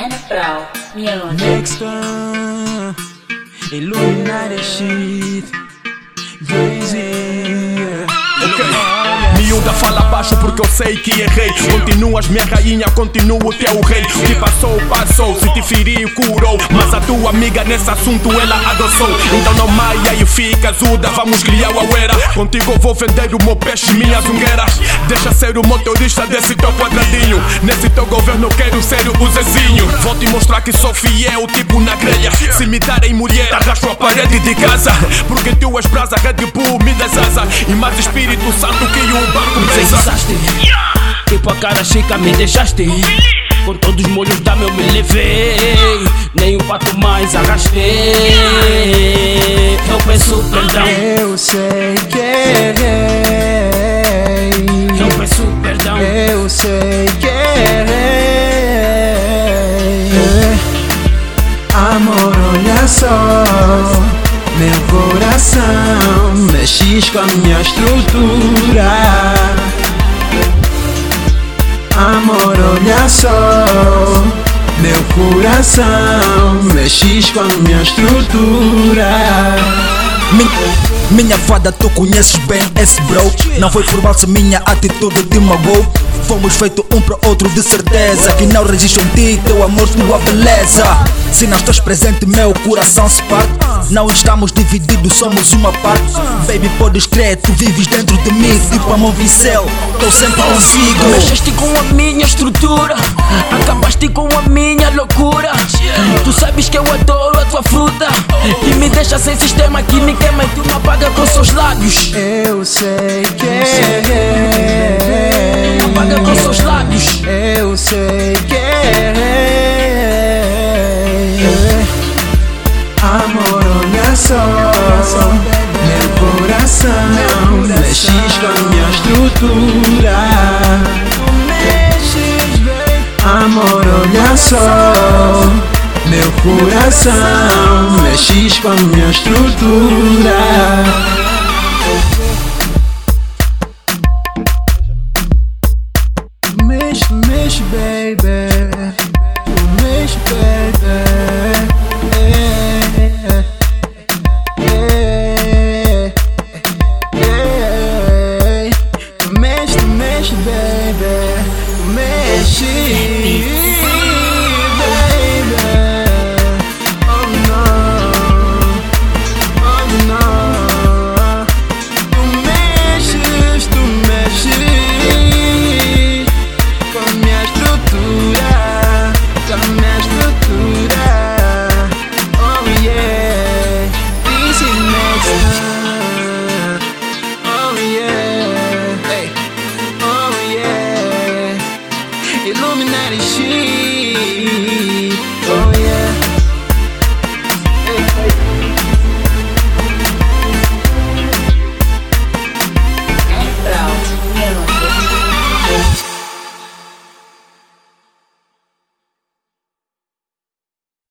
and Frau Music. Next time, illuminati sheath. Baixo porque eu sei que errei. Continuas minha rainha, continuo teu rei. O que passou, passou, se te feriu, curou. Mas a tua amiga nesse assunto ela adoçou. Então não maia e fica azuda, vamos criar o uera Contigo vou vender o meu peixe, minha zungueira. Deixa ser o motorista desse teu quadradinho. Nesse teu governo quero ser o Zezinho. Vou te mostrar que sou fiel, tipo na grelha. Se me darem mulher, arrasto a parede de casa. Porque tu és brasa, Red Bull me desasa. E mais Espírito Santo que o barco pesa usaste Tipo a cara chica me deixaste Com todos os molhos da meu me levei Nem um pato mais arrastei Eu peço perdão Eu sei que errei. Eu peço perdão Eu sei que errei. Amor, olha só. Meu coração mexis com a minha estrutura. Amor, olha só. Meu coração mexis com a minha estrutura. Mi- Minha fada, tu conheces bem esse bro Não foi por mal se minha atitude te magoou Fomos feitos um para outro de certeza. Que não registro em ti teu amor, tua beleza. Se não estás presente, meu coração se parte. Não estamos divididos, somos uma parte. Baby, podes crer, tu vives dentro de mim. Tipo a mão Vicel, tô sempre consigo. Mexeste com a minha estrutura. Acabaste com a minha loucura. Tu sabes que eu adoro a tua fruta. Que me deixa sem sistema Que me queima e tu me apaga com seus lábios. Eu sei que cultura Tu mexes bem Amor, olha só Meu coração Mexes com a minha estrutura mexe, mexe, baby. Tu mexe, baby. Spanish.